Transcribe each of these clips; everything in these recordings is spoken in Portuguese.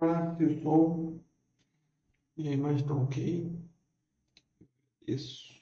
Ah, eu estou. E a imagem está ok? Isso.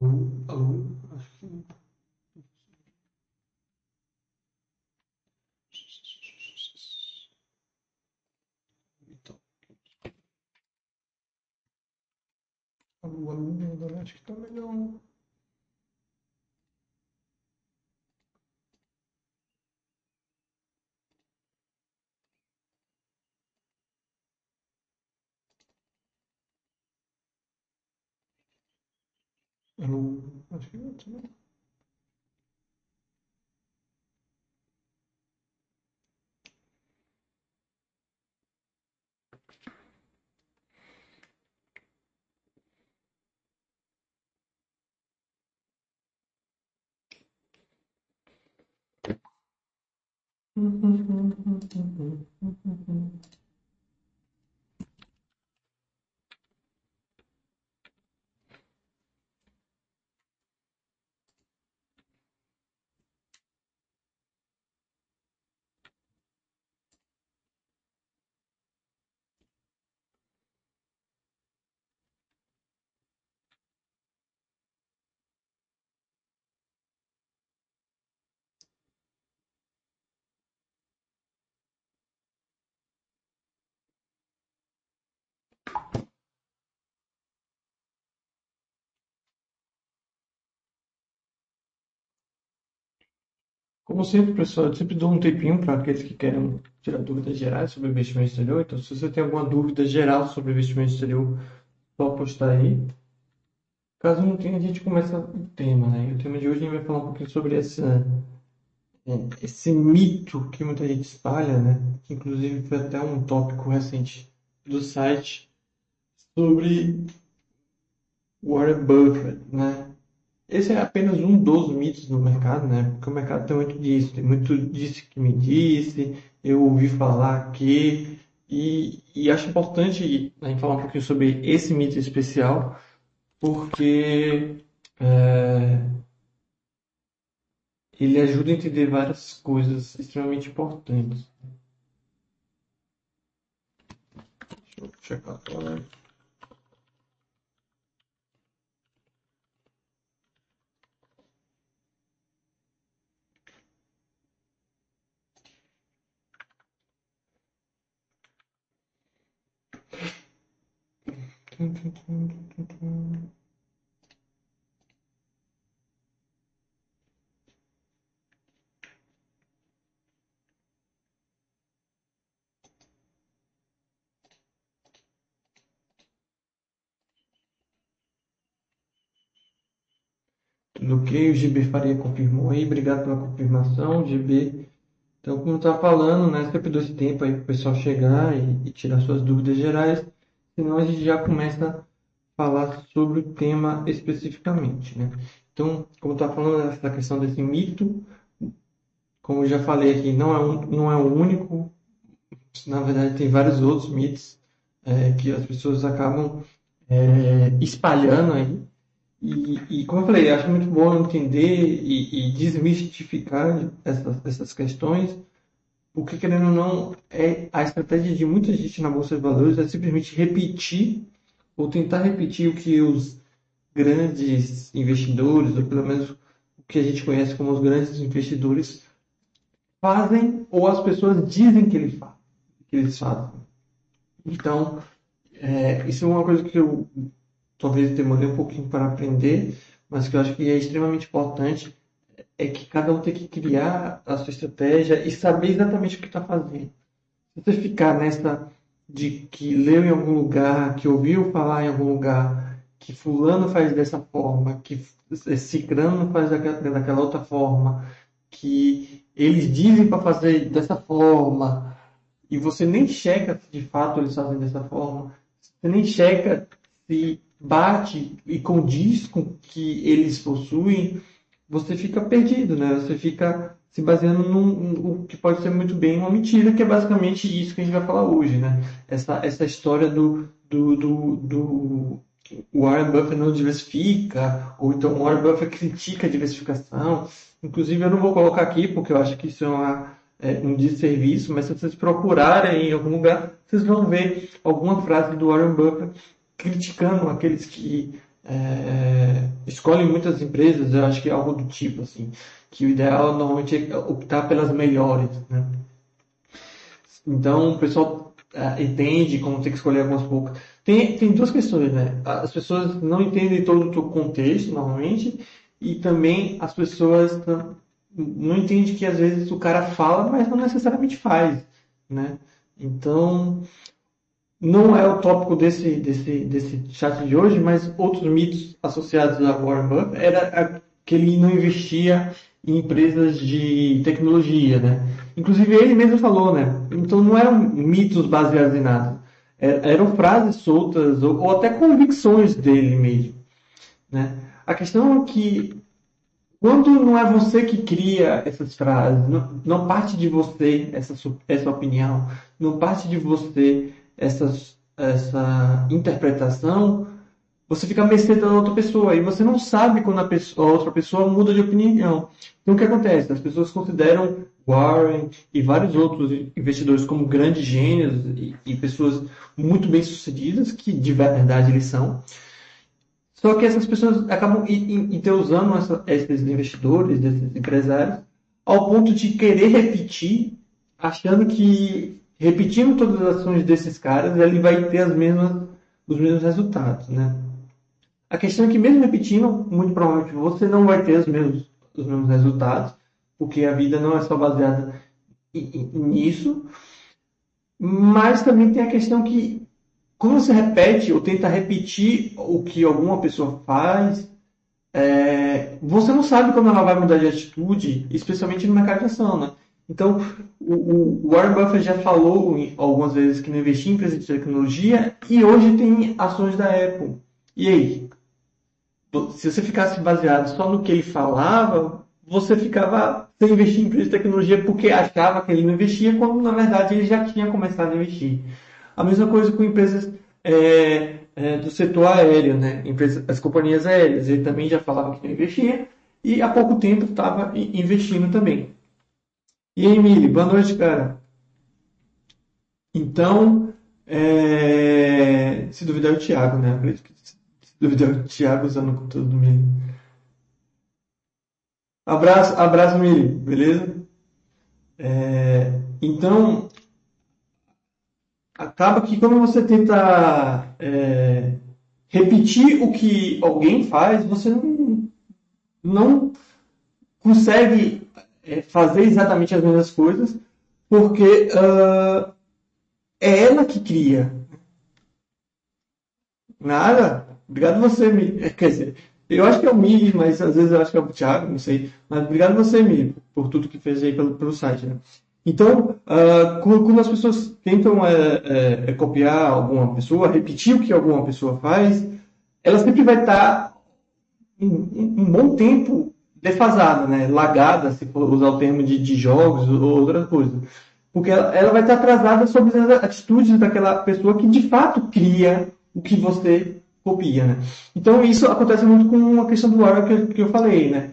Alô, alô, acho que. Então. Alô, alô, acho que tá melhor. Alô, acho Como sempre, pessoal, eu sempre dou um tempinho para aqueles que querem tirar dúvidas gerais sobre investimento exterior. Então, se você tem alguma dúvida geral sobre investimento exterior, só postar aí. Caso não tenha, a gente começa o tema, né? E o tema de hoje a gente vai falar um pouquinho sobre é, esse mito que muita gente espalha, né? Que inclusive foi até um tópico recente do site sobre Warren Buffett, né? Esse é apenas um dos mitos do mercado, né? Porque o mercado tem muito disso, tem muito disse que me disse, eu ouvi falar que, e, e acho importante a gente falar um pouquinho sobre esse mito especial, porque é, ele ajuda a entender várias coisas extremamente importantes. Deixa eu checar agora. Tudo ok, o GB Faria confirmou aí, obrigado pela confirmação, GB. Então, como tá falando, né, sempre dou esse tempo aí para o pessoal chegar e, e tirar suas dúvidas gerais, senão a gente já começa a falar sobre o tema especificamente, né? Então, como está falando essa questão desse mito, como eu já falei aqui, não é, um, não é o único, na verdade tem vários outros mitos é, que as pessoas acabam é, espalhando aí. E, e, como eu falei, acho muito bom entender e, e desmistificar essas, essas questões, porque querendo ou não, é a estratégia de muita gente na Bolsa de Valores é simplesmente repetir ou tentar repetir o que os grandes investidores, ou pelo menos o que a gente conhece como os grandes investidores, fazem ou as pessoas dizem que, ele fa que eles fazem. Então, é, isso é uma coisa que eu talvez demorei um pouquinho para aprender, mas que eu acho que é extremamente importante é que cada um tem que criar a sua estratégia e saber exatamente o que está fazendo. Se você ficar nessa de que leu em algum lugar, que ouviu falar em algum lugar, que fulano faz dessa forma, que cicrano faz daquela, daquela outra forma, que eles dizem para fazer dessa forma, e você nem checa se de fato eles fazem dessa forma, você nem checa se bate e condiz com o que eles possuem, você fica perdido, né? Você fica se baseando num, que pode ser muito bem uma mentira, que é basicamente isso que a gente vai falar hoje, né? Essa, essa história do, do, do, do Warren Buffett não diversifica, ou então Warren Buffett critica a diversificação. Inclusive, eu não vou colocar aqui, porque eu acho que isso é, uma, é um desserviço, mas se vocês procurarem em algum lugar, vocês vão ver alguma frase do Warren Buffett criticando aqueles que é, escolhem muitas empresas, eu acho que é algo do tipo, assim, que o ideal normalmente é optar pelas melhores, né? Então, o pessoal é, entende como tem que escolher algumas poucas. Tem, tem duas questões, né? As pessoas não entendem todo o contexto, normalmente, e também as pessoas não entendem que às vezes o cara fala, mas não necessariamente faz, né? Então, não é o tópico desse, desse, desse chat de hoje, mas outros mitos associados a Warren Buffett era que ele não investia em empresas de tecnologia, né? Inclusive ele mesmo falou, né? Então não eram mitos baseados em nada. Eram frases soltas ou, ou até convicções dele mesmo, né? A questão é que quando não é você que cria essas frases, não, não parte de você essa, essa opinião, não parte de você essas, essa interpretação, você fica mercê da outra pessoa e você não sabe quando a, pessoa, a, outra pessoa muda de opinião. Então o que acontece? As pessoas consideram Warren e vários outros investidores como grandes gênios e, e pessoas muito bem sucedidas, que de verdade eles são. Só que essas pessoas acabam enteusando essa, esses investidores, esses empresários, ao ponto de querer repetir, achando que repetindo todas as ações desses caras, ele vai ter as mesmas, os mesmos resultados, né? A questão é que mesmo repetindo, muito provavelmente você não vai ter os mesmos, os mesmos resultados, porque a vida não é só baseada nisso. Mas também tem a questão que quando você repete ou tenta repetir o que alguma pessoa faz, é, você não sabe quando ela vai mudar de atitude, especialmente no mercado de ação, né? Então, o, Warren Buffett já falou algumas vezes que não investia em empresas de tecnologia e hoje tem ações da Apple. E aí? Se você ficasse baseado só no que ele falava, você ficava sem investir em empresas de tecnologia porque achava que ele não investia, quando na verdade ele já tinha começado a investir. A mesma coisa com empresas é, é, do setor aéreo, né? As companhias aéreas. Ele também já falava que não investia e há pouco tempo estava investindo também. E aí, Mili, boa noite, cara. Então, é... se duvidar é o Thiago, né? Se duvidar é o Thiago usando o conteúdo do Mili. Abraço, abraço, Mili, beleza? É... Então, acaba que quando você tenta é... repetir o que alguém faz, você não, não consegue é, fazer exatamente as mesmas coisas, porque uh, é ela que cria. Nada. Obrigado você, Mi. Quer dizer, eu acho que é o Mi, mas às vezes eu acho que é o Thiago, não sei. Mas obrigado você, Mi, por tudo que fez aí pelo, pelo site. Né? Então, uh, quando as pessoas tentam é, é, é, copiar alguma pessoa, repetir o que alguma pessoa faz, ela sempre vai estar um, um bom tempo defasada, né? lagada, se for usar o termo de, de jogos ou outra coisa. Porque ela, ela, vai estar atrasada sobre as atitudes daquela pessoa que de fato cria o que você copia. Né? Então isso acontece muito com a questão do Warren que, que eu falei. Né?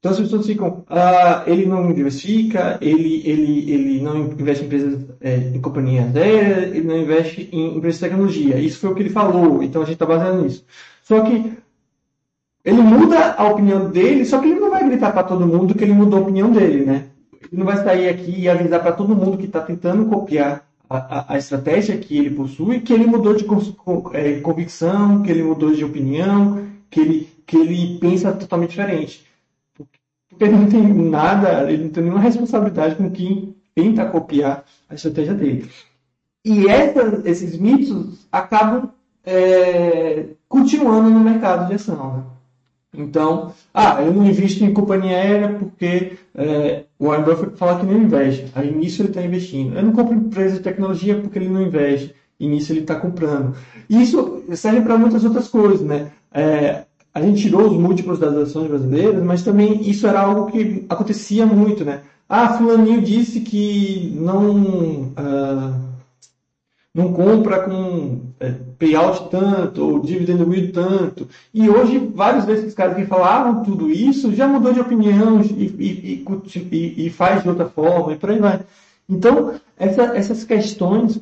Então as pessoas ficam, ah, ele não diversifica, ele, ele, ele não investe em empresas, é, em companhias aéreas, ele não investe em empresas de tecnologia. Isso foi o que ele falou, então a gente está baseando nisso. Só que ele muda a opinião dele, só que ele não vai gritar para todo mundo que ele mudou a opinião dele, né? Ele não vai sair aqui e avisar para todo mundo que está tentando copiar a, a, a, estratégia que ele possui, que ele mudou de é, convicção, que ele mudou de opinião, que ele, que ele pensa totalmente diferente. porque ele não tem nada, ele não tem nenhuma responsabilidade com quem tenta copiar a estratégia dele. E esses mitos acabam é, continuando no mercado de ação. Né? Então, ah, eu não invisto em companhia aérea porque é, o Warren Buffett fala que não investe. Aí nisso ele está investindo. Eu não compro empresa de tecnologia porque ele não investe. E nisso ele está comprando. Isso serve para muitas outras coisas, né? É, a gente tirou os múltiplos das ações brasileiras, mas também isso era algo que acontecia muito, né? Ah, fulaninho disse que não... Uh, não compra com é, payout tanto, ou dividend yield tanto. E hoje, vários desses caras que falavam tudo isso já mudou de opinião e, e, e, e faz de outra forma, e por aí vai. Então, essa, essas questões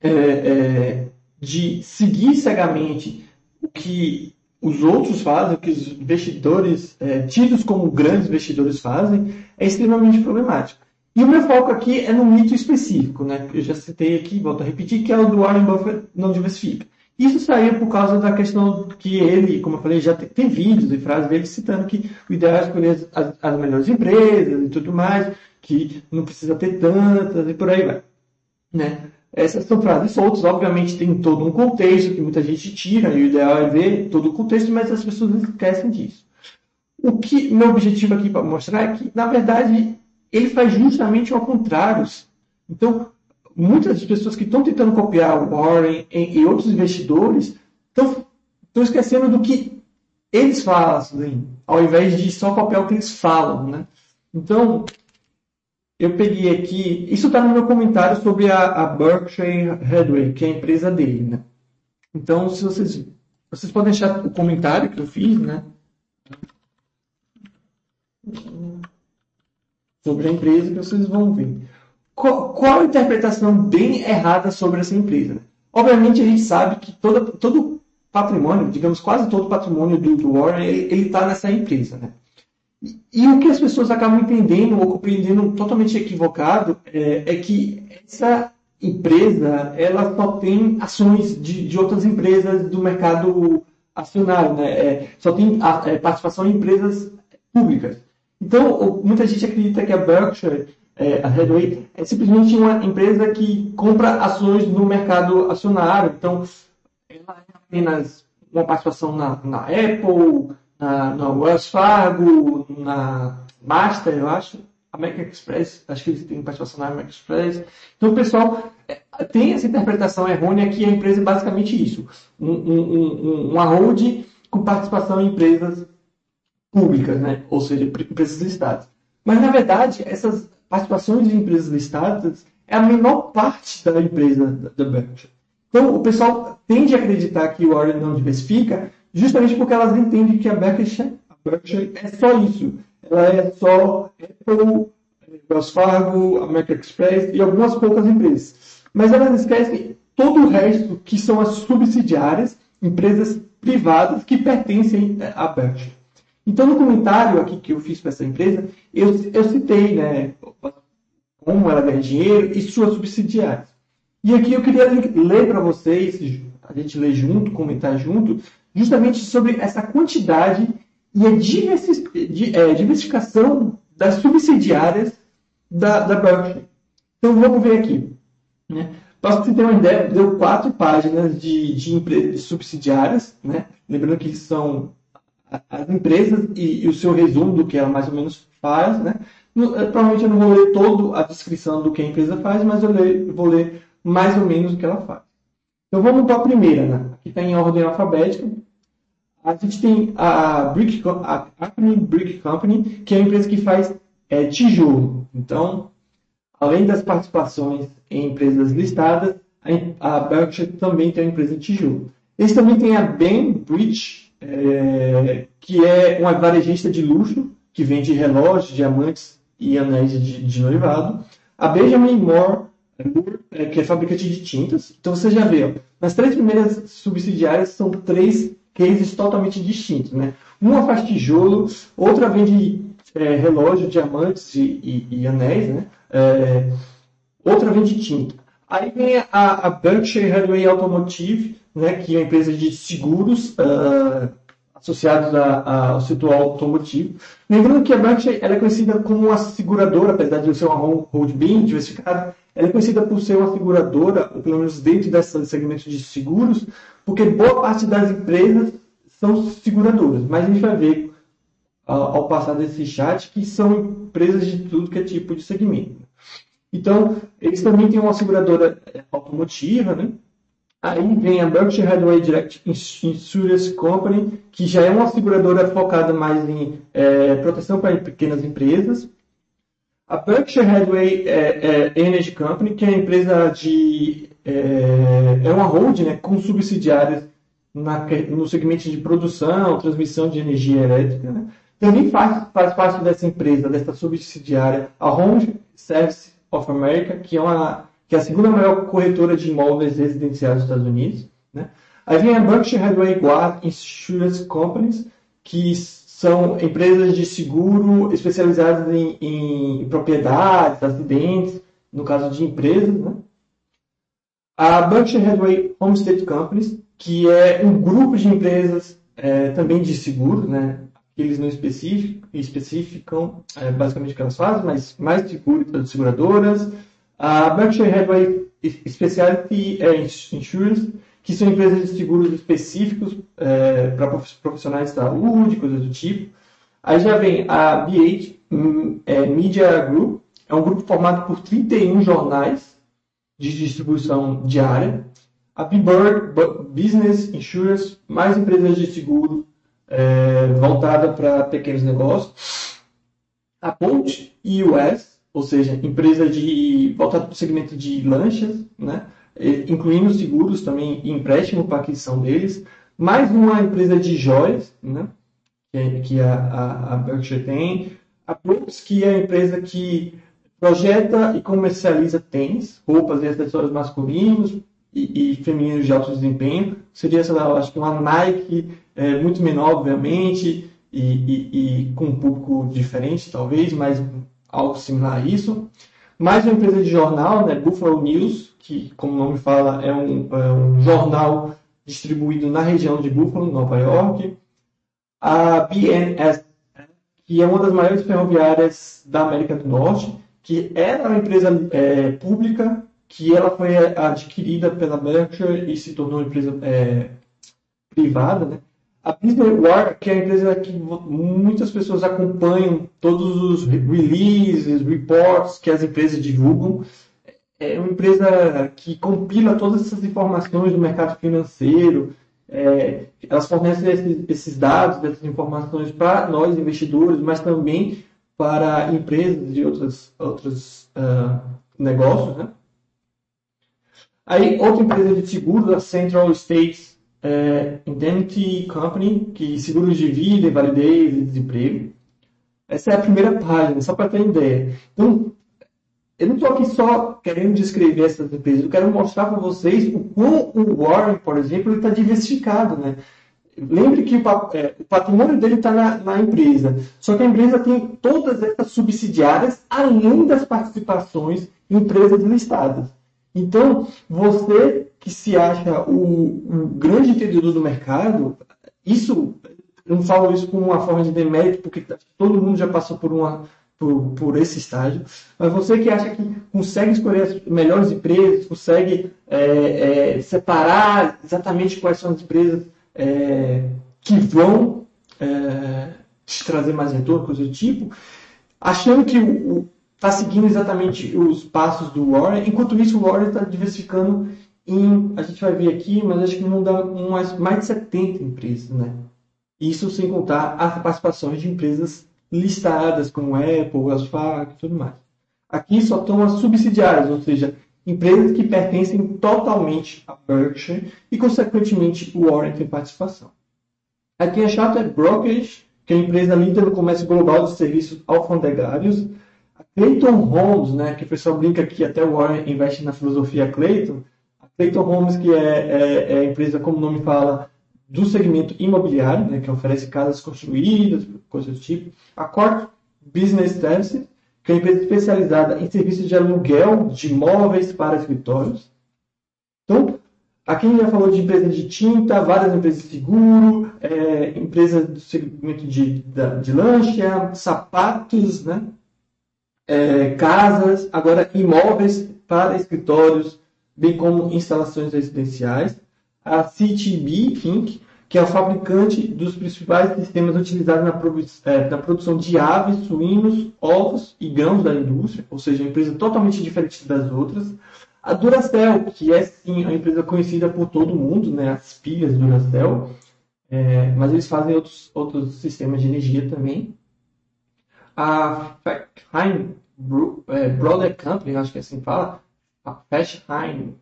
é, é, de seguir cegamente o que os outros fazem, o que os investidores é, tidos como grandes investidores fazem, é extremamente problemático. E o meu foco aqui é no mito específico, né? Eu já citei aqui, volto a repetir, que é o do Warren Buffett não diversifica. Isso saiu por causa da questão que ele, como eu falei, já tem, tem vídeos e frases dele citando que o ideal é escolher as, as, melhores empresas e tudo mais, que não precisa ter tantas e por aí vai. Né? Essas são frases soltas, obviamente tem todo um contexto que muita gente tira, e o ideal é ver todo o contexto, mas as pessoas esquecem disso. O que meu objetivo aqui para mostrar é que, na verdade, ele faz justamente ao contrário. Então, muitas das pessoas que estão tentando copiar o Warren e, outros investidores estão, esquecendo do que eles fazem, ao invés de só copiar o que eles falam. Né? Então, eu peguei aqui, isso está no meu comentário sobre a, a, Berkshire Hathaway, que é a empresa dele. Né? Então, se vocês, vocês podem deixar o comentário que eu fiz, né? Sobre a empresa que vocês vão ver. Qual, qual a interpretação bem errada sobre essa empresa? Obviamente a gente sabe que toda, todo patrimônio, digamos quase todo patrimônio do, do Warren, ele está nessa empresa. Né? E, e, o que as pessoas acabam entendendo ou compreendendo totalmente equivocado é, é que essa empresa ela só tem ações de, de outras empresas do mercado acionário, né? É, só tem a, é, participação em empresas públicas. Então, muita gente acredita que a Berkshire, é, a Hathaway, é simplesmente uma empresa que compra ações no mercado acionário. Então, ela é apenas uma participação na, na Apple, na, na Wells Fargo, na Master, eu acho, a Mac Express, acho que eles têm participação na Mac Express. Então, o pessoal é, tem essa interpretação errônea que a empresa é basicamente isso, um, um, um, uma hold com participação em empresas públicas, né? ou seja, empresas listadas. Mas, na verdade, essas participações de empresas listadas é a menor parte da empresa da Berkshire. Então, o pessoal tende a acreditar que o Warren não diversifica justamente porque elas entendem que a Berkshire, a Berkshire é só isso. Ela é só Apple, Wells Fargo, American Express e algumas poucas empresas. Mas elas esquecem todo o resto que são as subsidiárias, empresas privadas que pertencem à Berkshire. Então, no comentário aqui que eu fiz para essa empresa, eu, eu citei né, como ela ganha dinheiro e suas subsidiárias. E aqui eu queria ler para vocês, a gente lê junto, comentar junto, justamente sobre essa quantidade e a é, diversificação das subsidiárias da, da Berkeley. Então vamos ver aqui. Né? Para você ter uma ideia, deu quatro páginas de, de subsidiárias, né? lembrando que são as empresas e, e, o seu resumo do que ela mais ou menos faz, né? Eh, provavelmente eu não vou ler toda a descrição do que a empresa faz, mas eu, vou ler mais ou menos o que ela faz. Então vamos para a primeira, né? Aqui está em ordem alfabética. A gente tem a Brick, a Acme Brick Company, que é a empresa que faz é, tijolo. Então, além das participações em empresas listadas, a, Berkshire também tem uma empresa de tijolo. Eles também têm a Ben Bridge é, que é uma varejista de luxo, que vende relógios, diamantes e anéis de, de noivado. A Benjamin Moore, é, que é fabricante de tintas. Então você já vê, ó, nas três primeiras subsidiárias são três cases totalmente distintos. Né? Uma faz tijolo, outra vende é, relógio, diamantes e, e, e anéis, né? É, outra vende tinta. Aí vem a, a Berkshire Hathaway Automotive, né, que é uma empresa de seguros, uh, associados a, a, ao setor automotivo. Lembrando que a Berkshire é conhecida como uma seguradora, apesar de ser uma hold bem diversificada, ela é conhecida por ser uma seguradora, pelo menos dentro desse segmento de seguros, porque boa parte das empresas são seguradoras. Mas a gente vai ver ao passar desse chat que são empresas de tudo que é tipo de segmento. Então, eles também têm uma seguradora automotiva, né? Aí vem a Berkshire Hathaway Direct Insurance Company, que já é uma seguradora focada mais em é, proteção para pequenas empresas. A Berkshire Hathaway é, é, Energy Company, que é uma empresa de... é, é uma holding né, com subsidiárias na, no segmento de produção, transmissão de energia elétrica. Né? Também faz, faz parte dessa empresa, dessa subsidiária, a Home Service of America, que é uma que é a segunda maior corretora de imóveis residenciais dos Estados Unidos. Né? Aí vem a Berkshire Hathaway Guard Insurance Companies, que são empresas de seguro especializadas em, em propriedades, acidentes, no caso de empresas. Né? A Berkshire Hathaway Homestead Companies, que é um grupo de empresas é, também de seguro, né? eles não especificam é, basicamente o que elas fazem, mas mais seguro seguradoras, a Berkshire Hathaway Specialty Insurance, que são empresas de seguros específicos é, para profissionais de saúde, coisas do tipo. Aí já vem a BH é, Media Group, é um grupo formado por 31 jornais de distribuição diária. A B-Bird Business Insurance, mais empresas de seguro é, voltada para pequenos negócios. A Ponte US, ou seja, empresa de voltada para o segmento de lanchas, né? incluindo seguros também e empréstimo para aquisição deles, mais uma empresa de joias, né? que, que a, a, a Berkshire tem, a Brooks, que é a empresa que projeta e comercializa tênis, roupas e acessórios masculinos e, e femininos de alto desempenho, seria, sei lá, acho que uma Nike é, muito menor, obviamente, e, e, e com um público diferente, talvez, mas algo similar a isso. Mais uma empresa de jornal, né, Buffalo News, que, como o nome fala, é um, é um jornal distribuído na região de Buffalo, Nova York. A BNS, que é uma das maiores ferroviárias da América do Norte, que era uma empresa é, pública, que ela foi adquirida pela Berkshire e se tornou uma empresa é, privada, né? A Business War, que é a empresa que muitas pessoas acompanham todos os releases, reports que as empresas divulgam, é uma empresa que compila todas essas informações do mercado financeiro, é, elas fornecem esses, esses, dados, essas informações para nós investidores, mas também para empresas de outros, uh, negócios. Né? Aí, outra empresa de seguros, a Central States é, Indemnity Company, que seguros de vida, invalidez e desemprego. Essa é a primeira página, só para ter ideia. Então, eu não estou aqui só querendo descrever essas empresas, eu quero mostrar para vocês o quão o Warren, por exemplo, está diversificado. Né? Lembre que o, é, o patrimônio dele está na, na, empresa, só que a empresa tem todas essas subsidiárias, além das participações em empresas listadas. Então, você que se acha o, o grande entendedor do mercado, isso, eu não falo isso como uma forma de demérito, porque todo mundo já passou por, uma, por, por esse estágio, mas você que acha que consegue escolher as melhores empresas, consegue é, é, separar exatamente quais são as empresas é, que vão é, te trazer mais retorno, coisa do tipo, achando que está seguindo exatamente os passos do Warren, enquanto isso o Warren está diversificando em, a gente vai ver aqui, mas acho que não dá mais de 70 empresas, né? Isso sem contar as participações de empresas listadas, como Apple, Asfac e tudo mais. Aqui só estão as subsidiárias, ou seja, empresas que pertencem totalmente a Berkshire e, consequentemente, o Warren tem participação. Aqui a chata é Brokerage, que é a empresa líder no comércio global de serviços alfandegários. A Clayton Homes, né, que o pessoal brinca que até o Warren investe na filosofia Clayton, Clayton Homes, que é, é, é, a empresa, como o nome fala, do segmento imobiliário, né, que oferece casas construídas, coisas do tipo. A Corp Business Services, que é uma empresa especializada em serviços de aluguel de imóveis para escritórios. Então, Aqui a gente já falou de empresa de tinta, várias empresas de seguro, é, empresa do segmento de, de lancha, sapatos, né? É, casas, agora imóveis para escritórios, bem como instalações residenciais. A CTB Inc., que é o fabricante dos principais sistemas utilizados na, produ é, na, produção de aves, suínos, ovos e grãos da indústria, ou seja, uma empresa totalmente diferente das outras. A Duracell, que é sim uma empresa conhecida por todo mundo, né, as pilhas Duracell, é, mas eles fazem outros, outros sistemas de energia também. A Fachheim é, Brother Company, acho que é assim que fala, a Fachheim,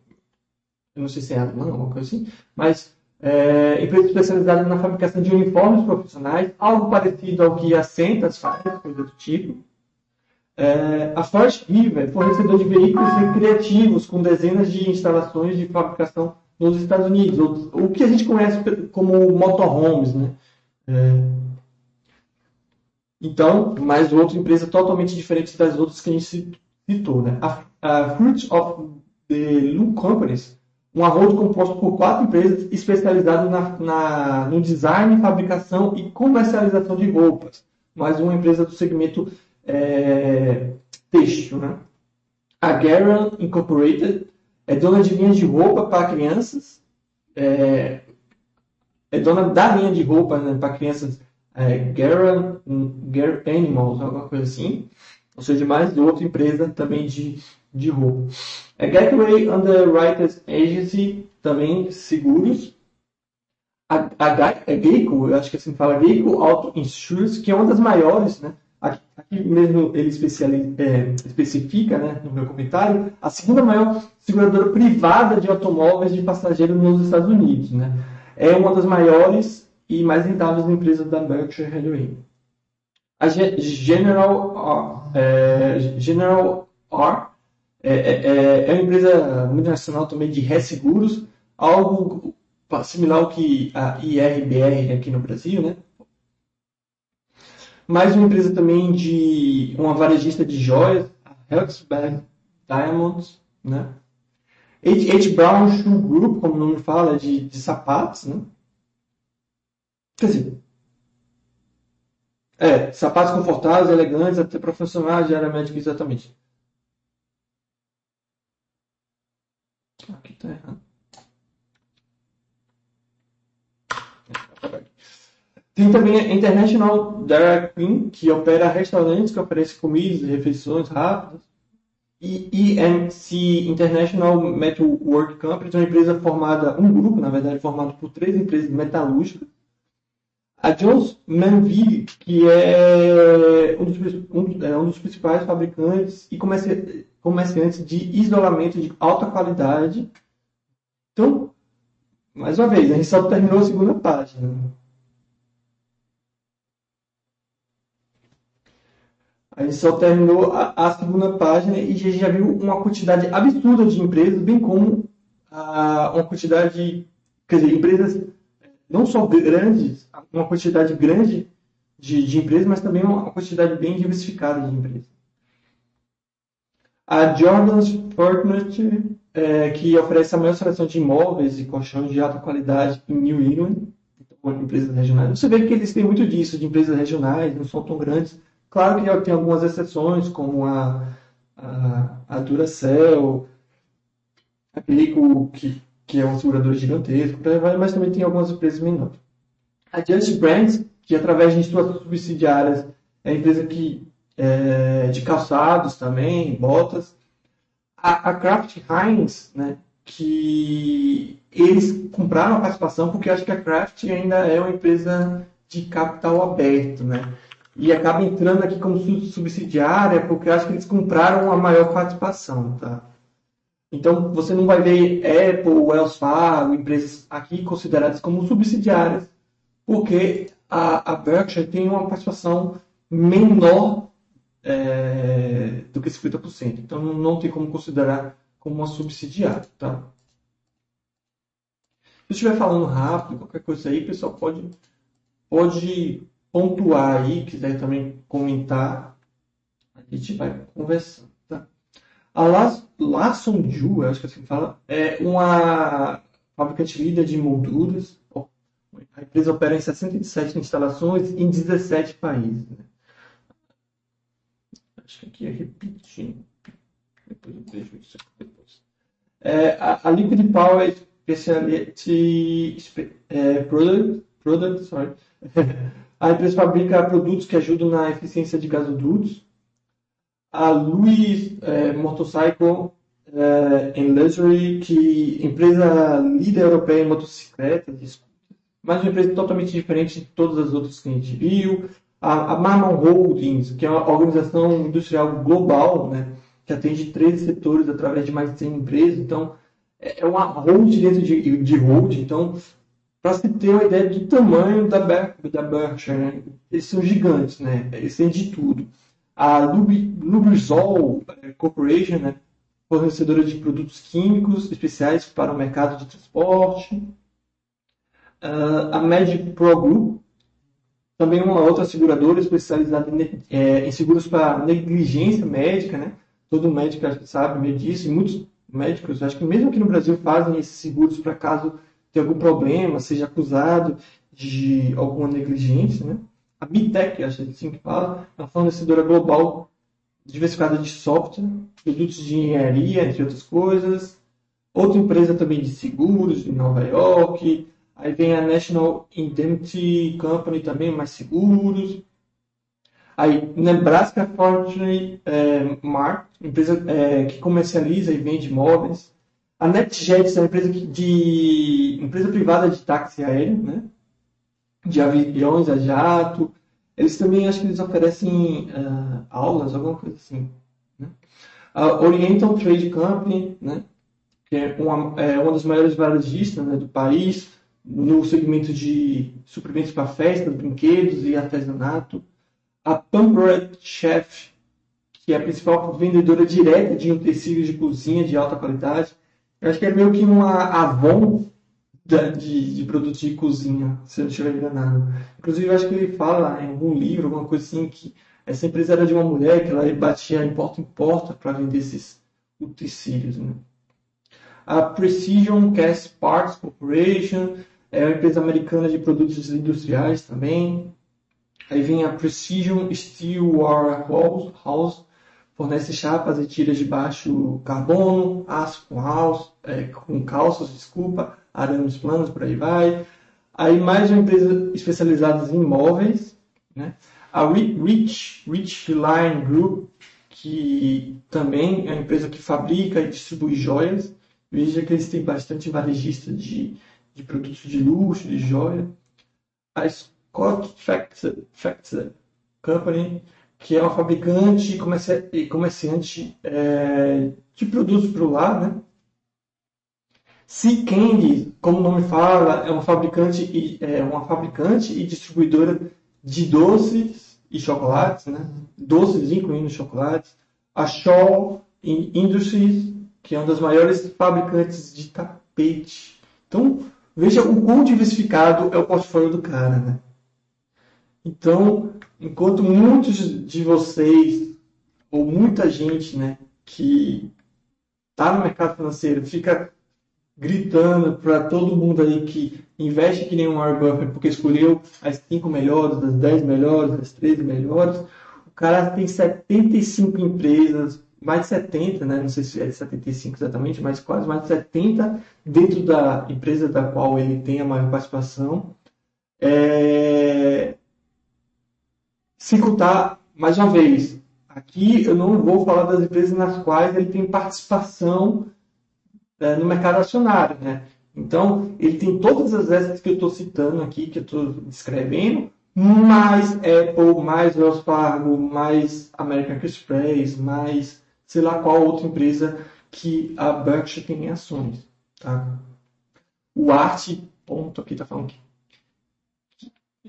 eu não sei se é alemã, alguma coisa assim, mas é, empresa especializada na fabricação de uniformes profissionais, algo parecido ao que a Centas faz, coisa do tipo. É, a Forest River é fornecedor de veículos recreativos com dezenas de instalações de fabricação nos Estados Unidos, o que a gente conhece como motorhomes, né? É, então, mais outra empresa totalmente diferente das outras que a gente citou, né? A, a Fruit of the Loop Companies um arroz composto por quatro empresas especializadas na, na, no design, fabricação e comercialização de roupas, mais uma empresa do segmento é, têxtil. Né? A Garan Incorporated é dona de linhas de roupa para crianças, é, é dona da linha de roupa né, para crianças é, Garan, Animals, alguma coisa assim, ou seja, mais outra empresa também de, de roupa. A é Gateway Underwriters Agency, também seguros. A, a, a Geico, eu acho que assim fala, Geico Auto Insurance, que é uma das maiores, né? Aqui, aqui mesmo ele é, especifica, né, no meu comentário, a segunda maior seguradora privada de automóveis de passageiros nos Estados Unidos, né? É uma das maiores e mais rentáveis empresas da Berkshire Hathaway. A General, é, General R é, é, é, é uma empresa multinacional também de resseguros, algo similar ao que a IRBR aqui no Brasil, né? Mais uma empresa também de uma varejista de joias, a Helxberg Diamonds, né? H. H. Brown Shoe Group, como o nome fala, de, de sapatos, né? Quer dizer, é, sapatos confortáveis, elegantes, até profissionais médica, exatamente. Aqui tá errado. Tem também a International Dairy Queen, que opera restaurantes que oferecem comidas refeições rápidas. E EMC International Metal Work Company, uma empresa formada, um grupo, na verdade, formado por três empresas metalúrgicas. A Jones Manville, que é um dos, um, é um dos principais fabricantes e comerci comerciantes de isolamento de alta qualidade. Então, mais uma vez, a gente só terminou a segunda página. A gente só terminou a, a segunda página e a gente já viu uma quantidade absurda de empresas, bem como a, uma quantidade, quer dizer, empresas não só grandes, uma quantidade grande de, de empresas, mas também uma quantidade bem diversificada de empresas. A Jordan's Furniture, é, que oferece a maior seleção de imóveis e colchões de alta qualidade em New England, então, empresas regionais. Você vê que eles têm muito disso, de empresas regionais, não são tão grandes. Claro que tem algumas exceções, como a, a, a Duracell, a que, que é um segurador gigantesco, mas também tem algumas empresas menores. A Just Brands, que através de suas subsidiárias é a empresa que é, de calçados também, botas. A, a Kraft Heinz, né, que eles compraram a participação porque acho que a Kraft ainda é uma empresa de capital aberto, né? E acaba entrando aqui como subsidiária porque acho que eles compraram a maior participação, tá? Então você não vai ver Apple, Wells Fargo, empresas aqui consideradas como subsidiárias, porque a, a Berkshire tem uma participação menor é, do que 50%. Então não tem como considerar como uma subsidiária. Tá? Se eu estiver falando rápido, qualquer coisa aí, pessoal pode, pode pontuar aí, quiser também comentar, a gente vai conversando. A Larson Ju, acho que assim fala, é uma fabricante líder de molduras. A empresa opera em 67 instalações em 17 países. Né? Acho que aqui é repetindo. Depois eu vejo isso depois. É, a, a Liquid Power Specialty é, Product, product sorry. a empresa fabrica produtos que ajudam na eficiência de gasodutos. A Louis é, Motorcycle é, em Luxury, que empresa líder europeia em motocicletas, mas uma empresa totalmente diferente de todas as outras que a gente viu. A, a Marmon Holdings, que é uma organização industrial global, né, que atende 13 setores através de mais de 100 empresas. Então, é, é uma hold dentro de, de hold. Então, para se ter uma ideia do tamanho da, Ber da Berkshire, né? eles são gigantes, né? eles têm de tudo. A Lubrizol eh, Corporation, né? fornecedora de produtos químicos especiais para o mercado de transporte. Uh, a Magic Pro Group, também uma outra seguradora especializada em, é, em seguros para negligência médica, né? Todo médico sabe meio disso, e muitos médicos, acho que mesmo aqui no Brasil, fazem esses seguros para caso tenha algum problema, seja acusado de alguma negligência, né? A Bitec, acho que é assim que fala, é uma fornecedora global diversificada de software, produtos de engenharia, entre outras coisas. Outra empresa também de seguros, em Nova York. Aí vem a National Indemnity Company também, mais seguros. Aí, Nebraska Fortune é, Mart, empresa é, que comercializa e vende imóveis. A NetJets é uma empresa de empresa privada de táxi aéreo, né? De aviões a jato. Eles também acho que eles oferecem uh, aulas, alguma coisa assim. Né? A Oriental Trade Company, né? que é uma, é uma das maiores varejistas né, do país no segmento de suprimentos para festas, brinquedos e artesanato. A Pampered Chef, que é a principal vendedora direta de utensílios de cozinha de alta qualidade. Eu acho que é meio que uma Avon de, de produtos de cozinha, se eu não estiver enganado. Inclusive, acho que ele fala em algum livro, alguma coisa assim, que essa empresa era de uma mulher que ela batia em porta em porta para vender esses utensílios. Né? A Precision Cast Parts Corporation é uma empresa americana de produtos industriais também. Aí vem a Precision Steel House, fornece chapas e tiras de baixo carbono, aço com, alço, é, com calças, desculpa, arames planos, por aí vai. Aí mais uma empresa especializada em imóveis, né? A Rich, Rich Line Group, que também é uma empresa que fabrica e distribui joias. Veja que eles têm bastante varejista de, de produtos de luxo, de joia. A Scott Factor Company, que é uma fabricante e comerciante é, de produtos para o lar, né? Candy, como o nome fala, é uma fabricante e, é uma fabricante e distribuidora de doces e chocolates, né? Doces incluindo chocolates. A Shaw Industries, que é uma das maiores fabricantes de tapete. Então, veja o quão diversificado é o portfólio do cara, né? Então, enquanto muitos de vocês, ou muita gente, né, que está no mercado financeiro, fica gritando para todo mundo aí que investe que nem um Warren Buffett porque escolheu as 5 melhores, as 10 melhores, as 13 melhores. O cara tem 75 empresas, mais de 70, né? não sei se é 75 exatamente, mas quase mais de 70 dentro da empresa da qual ele tem a maior participação. É... Se contar, mais uma vez, aqui eu não vou falar das empresas nas quais ele tem participação é, no mercado acionário. Né? Então, ele tem todas as essas que eu estou citando aqui, que eu estou descrevendo, mais Apple, mais Wells Fargo, mais American Express, mais sei lá qual outra empresa que a Berkshire tem em ações. Tá? O Art, ponto aqui está falando que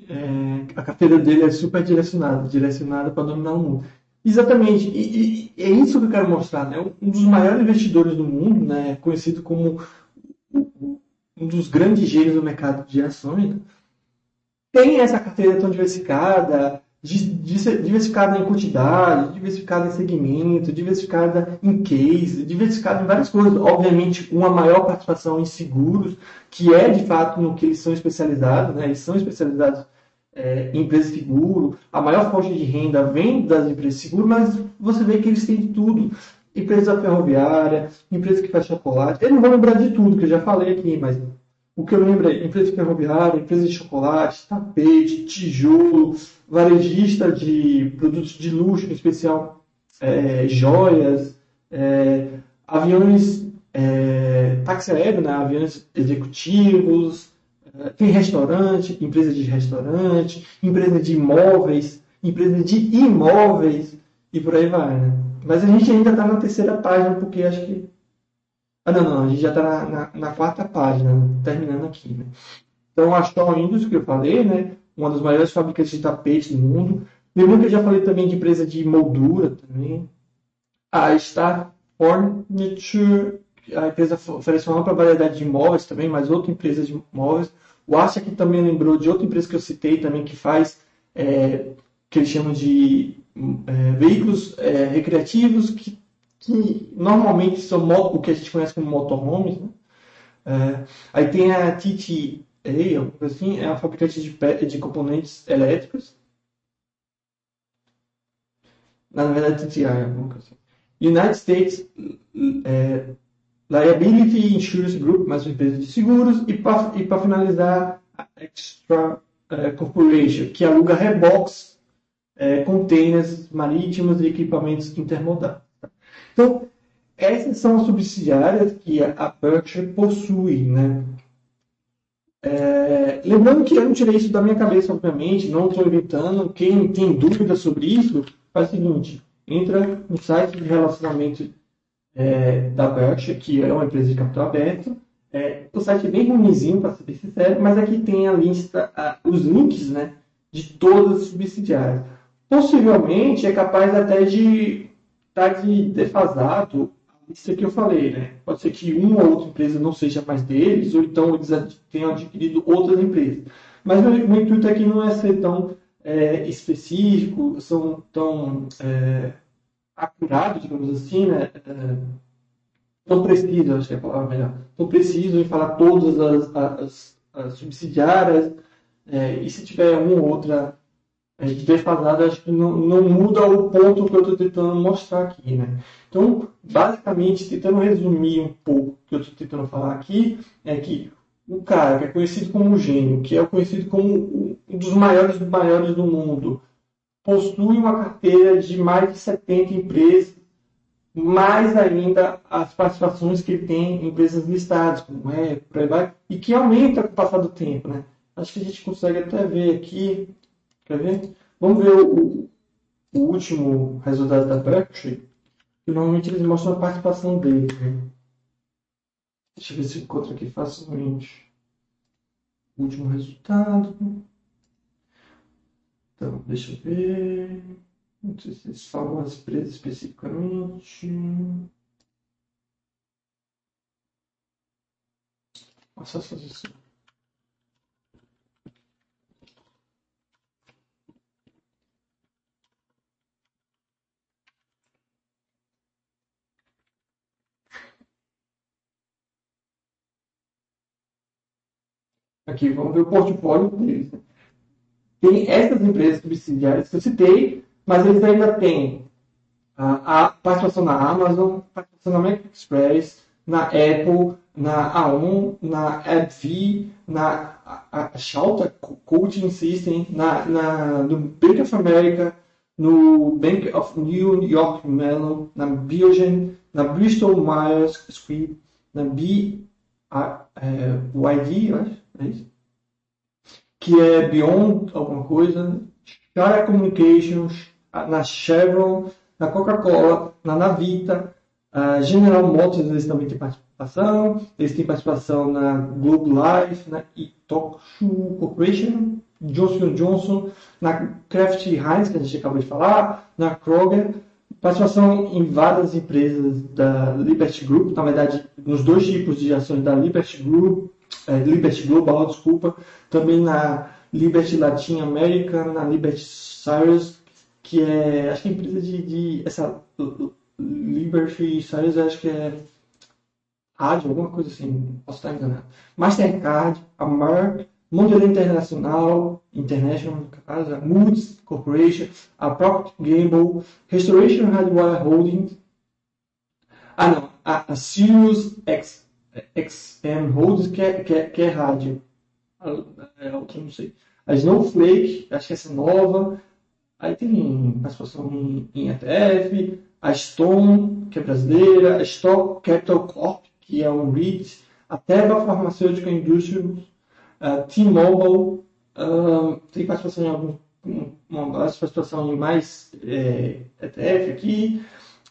é, a carteira dele é super direcionada, direcionada para dominar o mundo. Exatamente, e, e, é isso que eu quero mostrar. Né? Um dos maiores investidores do mundo, né? conhecido como um dos grandes gênios do mercado de ações, né? tem essa carteira tão diversificada, diversificada em quantidade, diversificada em segmento, diversificada em case, diversificada em várias coisas. Obviamente, uma maior participação em seguros, que é de fato no que eles são especializados, né? eles são especializados é, em empresas de seguro, a maior fonte de renda vem das empresas de seguro, mas você vê que eles têm de tudo. Empresa ferroviária, empresa que faz chocolate. Eu não vou lembrar de tudo, que eu já falei aqui, mas o que eu lembro é empresa ferroviária, empresa de chocolate, tapete, tijolo, varejista de produtos de luxo, em especial é, joias, é, aviões, é, táxi aéreo, né, aviões executivos, é, tem restaurante, empresa de restaurante, empresa de imóveis, empresa de imóveis e por aí vai, né? Mas a gente ainda está na terceira página, porque acho que ah, não, não, a gente já está na, na, na, quarta página, terminando aqui, né? Então, a Shaw Industries, que eu falei, né? Uma das maiores fabricantes de tapetes do mundo. Lembrando que eu já falei também de empresa de moldura também. A Star Furniture, a empresa oferece uma ampla variedade de imóveis também, mas outra empresa de imóveis. O Asha que também lembrou de outra empresa que eu citei também, que faz, é, que eles chamam de é, veículos é, recreativos, que que normalmente são o que a gente conhece como motorhomes. Né? É, aí tem a TTA, assim, é a fabricante de, de componentes elétricos. Na verdade, TTI, alguma coisa assim. United States é, Liability Insurance Group, mais uma empresa de seguros. E para finalizar, a Extra é, Corporation, que aluga reboques, é, containers marítimos e equipamentos intermodais. Então, essas são as subsidiárias que a Berkshire possui, né? É, lembrando que eu não tirei isso da minha cabeça, obviamente, não estou inventando. Quem tem dúvida sobre isso, faz o seguinte: entra no site de relacionamento é, da Berkshire, que é uma empresa de capital aberto. É, o site é bem ruimzinho, para ser sincero, mas aqui tem a lista, a, os links né, de todas as subsidiárias. Possivelmente é capaz até de está de defasado isso que eu falei, né? Pode ser que uma ou outra empresa não seja mais deles, ou então eles tenham adquirido outras empresas. Mas o meu intuito aqui não é ser tão é, específico, são tão é, acurado, digamos assim, né? É, tão preciso, acho que é a palavra melhor, tão preciso em falar todas as, as, as subsidiárias, é, e se tiver uma ou outra a gente defasado, acho que não, não muda o ponto que eu estou tentando mostrar aqui, né? Então, basicamente, tentando resumir um pouco o que eu estou tentando falar aqui, é que o cara que é conhecido como gênio, que é conhecido como um dos maiores dos maiores do mundo, possui uma carteira de mais de 70 empresas, mais ainda as participações que ele tem em empresas listadas, como é, e que aumenta com o passar do tempo, né? Acho que a gente consegue até ver aqui Quer ver? Vamos ver o, o último resultado da Berkshire, que normalmente eles mostram a participação dele. Né? Deixa eu ver se encontro aqui facilmente. Último resultado. Então, deixa eu ver. Não sei se eles falam as empresas especificamente. Nossa, fazer Aqui, vamos ver o portfólio deles. Tem essas empresas subsidiárias que eu citei, mas eles ainda têm a, a participação na Amazon, participação na Mac Express, na Apple, na A1, na AbbVie, na a, a Shelter Coaching System, na, na, no Bank of America, no Bank of New York Mellon, na Biogen, na Bristol Myers Squibb, na B, a, é, eu acho, é isso? Que é Beyond alguma coisa, Shara Communications, na Chevron, na Coca-Cola, na Navita, a General Motors eles também têm participação, eles têm participação na Globe Life, na Itochu Corporation, Johnson Johnson, na Kraft Heinz, que a gente acabou de falar, na Kroger, participação em várias empresas da Liberty Group, na verdade, nos dois tipos de ações da Liberty Group, é, Liberty Global, desculpa, também na Liberty Latin American, a Liberty Cyrus, que é, acho que é empresa de, de essa Liberty Cyrus, acho que é rádio, alguma coisa assim, posso estar enganado. Mastercard, a Merck, Mondial Internacional, International, no caso, a Moods Corporation, a Procter Gamble, Restoration Hardware Holdings, ah não, a, a Sirius X, XM Holdings, que é, que é, que é rádio, a, é outra, não sei. A Snowflake, acho que essa é nova, aí tem participação em, em ETF, a Stone, que é brasileira, a Stock Capital Corp, que é um REIT, a Teva Pharmaceutical Industries, Uh, T-Mobile uh, tem participação em algum, uma participação em mais é, ETF aqui,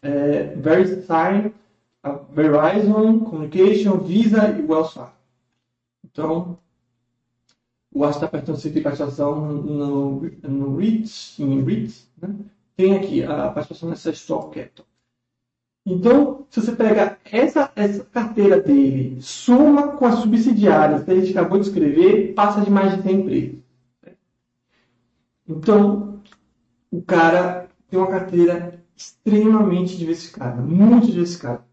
é, VeriSign, Verizon, Communication, Visa e Wells Fargo. Então, o Aço está perguntando tem participação no, no REITs, em REITs, né? tem aqui a participação nessa Stock Capital. Então, se você pega essa, essa carteira dele, soma com as subsidiárias que a gente acabou de escrever, passa de mais de 100 empresas. Então, o cara tem uma carteira extremamente diversificada, muito diversificada.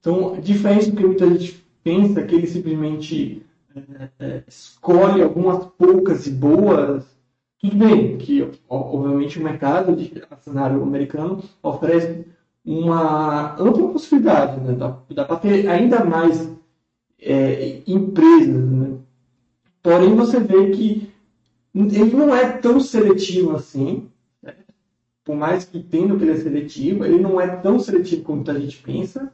Então, diferente do que muita gente pensa, que ele simplesmente é, é, escolhe algumas poucas e boas tudo bem que, obviamente, o mercado de cenário americano oferece uma ampla possibilidade, né? dá, dá para ter ainda mais é, empresas. Né? Porém, você vê que ele não é tão seletivo assim, né? por mais que entenda que ele é seletivo, ele não é tão seletivo como muita gente pensa,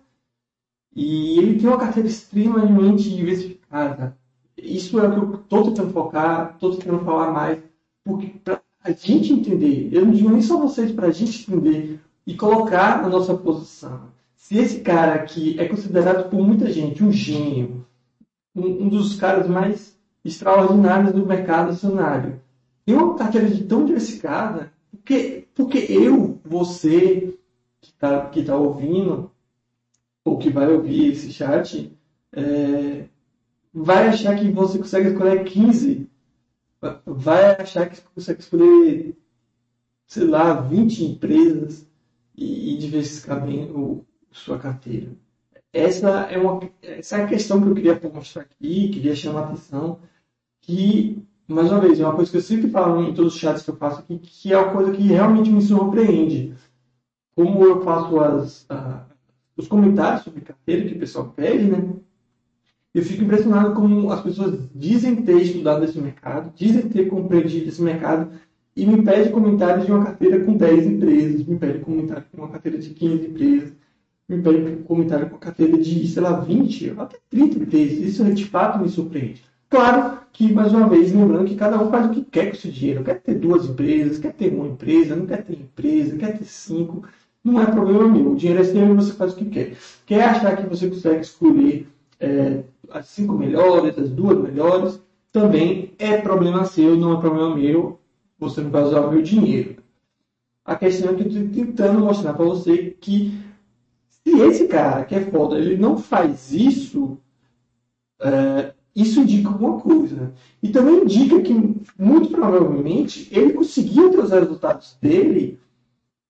e ele tem uma carteira extremamente diversificada. Isso é o que eu estou tentando focar, estou tentando falar mais porque para a gente entender, eu não digo nem só vocês, para a gente entender e colocar na nossa posição. Se esse cara aqui é considerado por muita gente um gênio, um, um dos caras mais extraordinários do mercado acionário, tem uma carteira de tão diversificada, porque, porque eu, você que está que tá ouvindo, ou que vai ouvir esse chat, é, vai achar que você consegue escolher 15 vai achar que consegue escolher, sei lá, 20 empresas e, e diversificar bem o, sua carteira. Essa é, uma, essa é a questão que eu queria mostrar aqui, queria chamar a atenção, que, mais uma vez, é uma coisa que eu sempre falo em todos os chats que eu faço aqui, que é uma coisa que realmente me surpreende. Como eu faço as, os comentários sobre carteira que o pessoal pede, né? eu fico impressionado como as pessoas dizem ter estudado esse mercado, dizem ter compreendido esse mercado e me pedem comentários de uma carteira com 10 empresas, me pedem comentário com uma carteira de 15 empresas, me pedem comentário com uma carteira de, sei lá, 20, até 30 empresas. Isso de fato me surpreende. Claro que, mais uma vez, lembrando que cada um faz o que quer com esse dinheiro. Quer ter duas empresas, quer ter uma empresa, não quer ter empresa, quer ter cinco. Não é problema meu. O dinheiro é seu e você faz o que quer. Quer achar que você consegue escolher é, as cinco melhores, as duas melhores, também é problema seu, não é problema meu. Você não vai usar o meu dinheiro. A questão é que eu estou tentando mostrar para você que se esse cara que é foda, ele não faz isso, é, isso indica alguma coisa. E também indica que, muito provavelmente, ele conseguiu ter os resultados dele,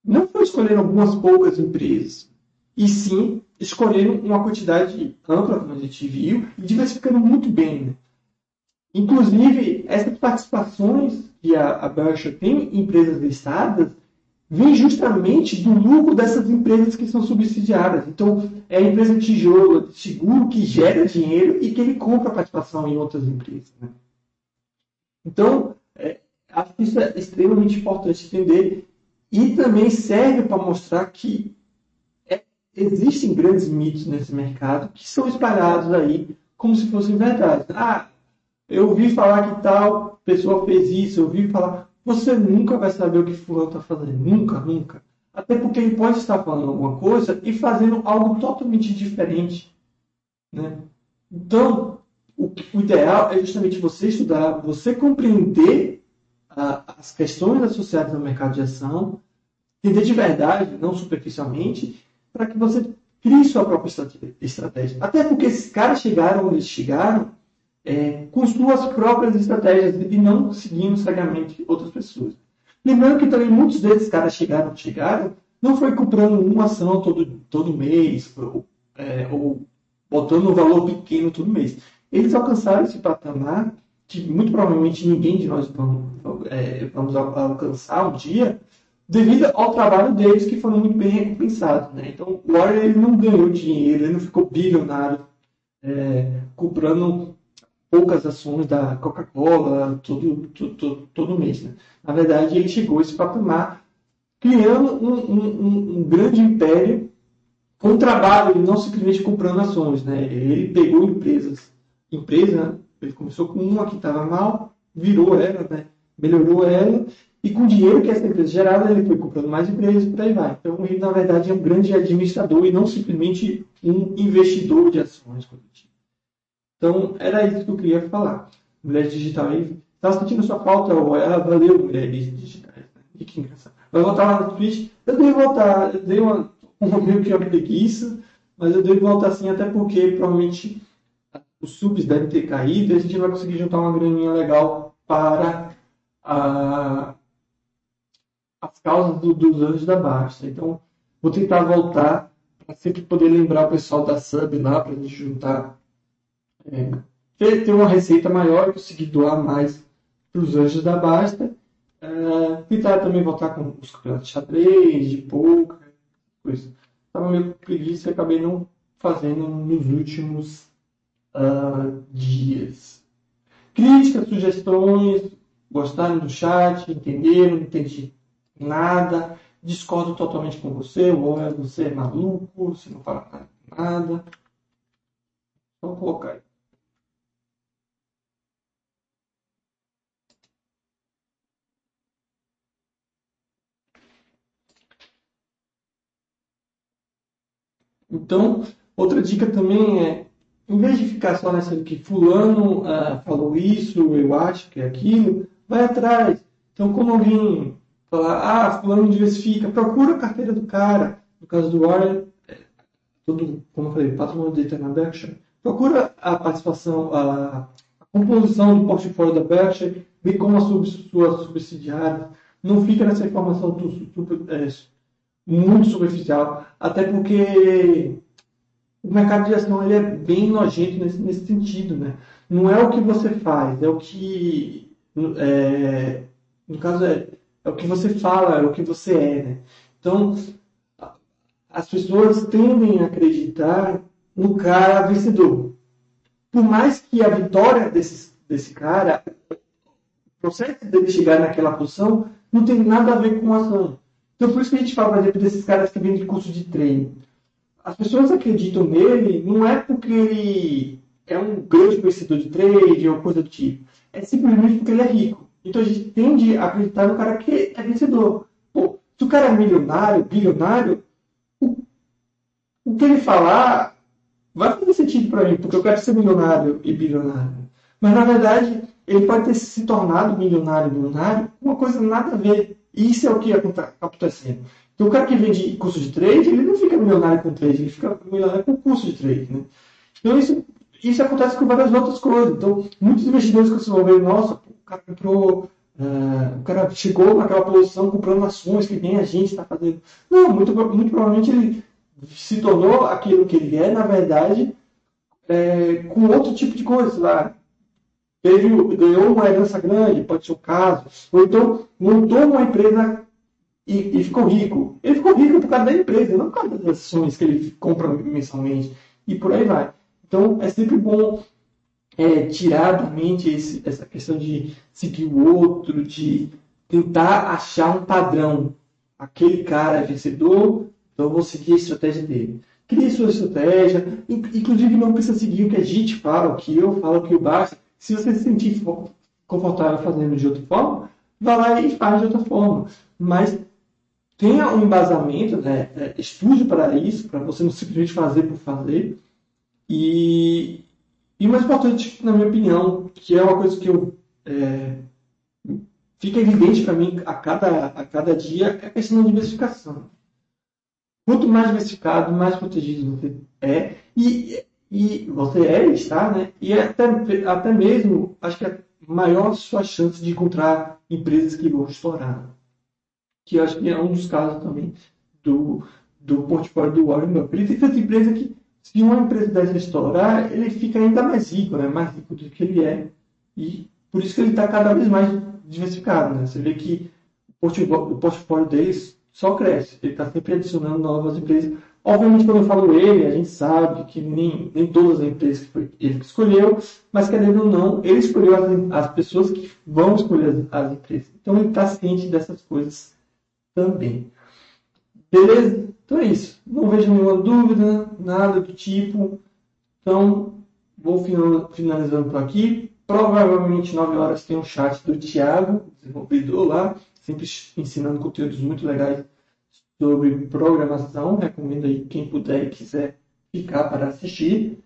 não foi escolhendo algumas poucas empresas, e sim escolhendo uma quantidade ampla, como a gente viu, e diversificando muito bem. Né? Inclusive, essas participações que a, a Berkshire tem em empresas listadas vem justamente do lucro dessas empresas que são subsidiadas. Então, é a empresa tijolo, seguro, que gera dinheiro e que ele compra participação em outras empresas. Né? Então, é, acho que isso é extremamente importante entender e também serve para mostrar que existem grandes mitos nesse mercado que são espalhados aí como se fossem verdade. Ah, eu ouvi falar que tal pessoa fez isso, eu ouvi falar. Você nunca vai saber o que fulano está fazendo. Nunca, nunca. Até porque ele pode estar falando alguma coisa e fazendo algo totalmente diferente. Né? Então, o, o ideal é justamente você estudar, você compreender as questões associadas ao mercado de ação, entender de verdade, não superficialmente, para que você crie sua própria estratégia. Até porque esses caras chegaram onde eles chegaram é, com suas próprias estratégias e não seguindo cegamente outras pessoas. Lembrando que também muitos desses caras chegaram, chegaram, não foi comprando uma ação todo, todo mês, ou, é, ou botando um valor pequeno todo mês. Eles alcançaram esse patamar que muito provavelmente ninguém de nós vamos, é, vamos alcançar um dia, devido ao trabalho deles que foram muito bem recompensados. Né? Então, o Warren ele não ganhou dinheiro, ele não ficou bilionário é, comprando poucas ações da Coca-Cola todo, todo, todo mês. Né? Na verdade, ele chegou a esse patamar criando um, um, um grande império com trabalho, e não simplesmente comprando ações. Né? Ele pegou empresas, empresa, ele começou com uma que estava mal, virou ela, né? melhorou ela, e com o dinheiro que essa empresa gerava, ele foi comprando mais empresas e por aí vai. Então, ele, na verdade, é um grande administrador e não simplesmente um investidor de ações coletivas. Então, era isso que eu queria falar. Mulheres digitais. Estava sentindo sua falta, ou ela valeu mulheres digitais. Né? que engraçado. Vai voltar lá no Twitch? Eu dei voltar, eu dei uma, uma meio que uma preguiça, mas eu dei voltar sim, até porque provavelmente os subs devem ter caído e a gente vai conseguir juntar uma graninha legal para a, as causas do, dos anjos da Baixa. Então, vou tentar voltar para sempre poder lembrar o pessoal da sub lá, para a gente juntar é, ter, ter uma receita maior, conseguir doar mais para os anjos da Basta. É, tentar também voltar com os campeonatos de xadrez, de poker, coisa. Estava meio preguiça e acabei não fazendo nos últimos uh, dias. Críticas, sugestões, gostaram do chat, entenderam, não entendi nada, discordo totalmente com você, ou é você é maluco, você não fala nada. Vamos colocar aí. Então, outra dica também é, em vez de ficar só nessa que fulano ah, falou isso, eu acho que é aquilo, vai atrás. Então, como alguém falar, ah, fulano diversifica, procura a carteira do cara. No caso do Warren, é, tudo, como eu falei, patrimônio dele na Berkshire. Procura a participação, a, a composição do portfólio da Berkshire, vê como a sub, sua subsidiária. Não fica nessa informação tudo, é, muito superficial, até porque o mercado de ação ele é bem nojento nesse, nesse sentido, né? Não é o que você faz, é o que, é, no caso é, é o que você fala, é o que você é, né? Então, as pessoas tendem a acreditar no cara vencedor. Por mais que a vitória desse, desse cara, o processo dele chegar naquela posição, não tem nada a ver com a ação. Então, por isso que a gente fala, por exemplo, desses caras que vêm de curso de treino. As pessoas acreditam nele não é porque ele é um grande conhecedor de trade ou coisa do tipo. É simplesmente porque ele é rico. Então, a gente tende a acreditar no cara que é vencedor. Pô, se o cara é milionário, bilionário, o, o que ele falar vai fazer sentido para mim, porque eu quero ser milionário e bilionário. Mas, na verdade, ele pode ter se tornado milionário bilionário uma coisa nada a ver isso é o que está acontecendo. Então, o cara que vende curso de trade, ele não fica milionário com trade, ele fica milionário com curso de trade. Né? Então, isso, isso acontece com várias outras coisas. Então, muitos investidores que vai ver, nossa, o cara comprou. Uh, o cara chegou naquela posição comprando ações que nem a gente está fazendo. Não, muito, muito provavelmente ele se tornou aquilo que ele é, na verdade, é, com outro tipo de coisa, lá, teve, ganhou uma herança grande, pode ser o caso, ou então montou uma empresa e, e, ficou rico. Ele ficou rico por causa da empresa, não por causa das ações que ele compra mensalmente, e por aí vai. Então, é sempre bom é, tirar da mente esse, essa questão de seguir o outro, de tentar achar um padrão. Aquele cara é vencedor, então eu vou seguir a estratégia dele. Crie sua estratégia, inclusive não precisa seguir o que a gente fala, o que eu falo, o que o Barça se você se sentir confortável fazendo de outra forma, vá lá e faz de outra forma. Mas tenha um embasamento, né? É, estude para isso, para você não simplesmente fazer por fazer. E, e o mais importante, na minha opinião, que é uma coisa que eu é, fica evidente para mim a cada, a cada dia, é a questão da diversificação. Quanto mais diversificado, mais protegido você é. E E você é, está, né? E até, até mesmo, acho que é maior sua chance de encontrar empresas que vão estourar. Que acho que é um dos casos também do, do portfólio do Warren Buffett. Ele tem tanta empresa que, se uma empresa dessa estourar, ele fica ainda mais rico, né? Mais rico do que ele é. E por isso que ele está cada vez mais diversificado, né? Você vê que o portfólio deles só cresce. Ele está sempre adicionando novas empresas. Obviamente, quando eu falo ele, a gente sabe que nem, nem todas as empresas que foi ele que escolheu, mas querendo ou não, ele escolheu as, as pessoas que vão escolher as, as empresas. Então, ele está ciente dessas coisas também. Beleza? Então é isso. Não vejo nenhuma dúvida, nada do tipo. Então, vou finalizando por aqui. Provavelmente 9 horas tem um chat do Thiago, desenvolvedor lá, sempre ensinando conteúdos muito legais sobre programação. Recomendo aí quem puder e quiser ficar para assistir.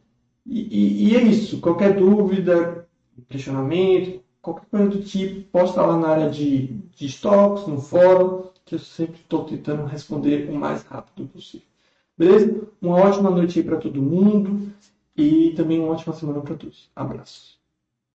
E, e, e é isso. Qualquer dúvida, questionamento, qualquer coisa do tipo, posta lá na área de, de estoques, no fórum, que eu sempre estou tentando responder o mais rápido possível. Beleza? Uma ótima noite aí para todo mundo e também uma ótima semana para todos. Abraços.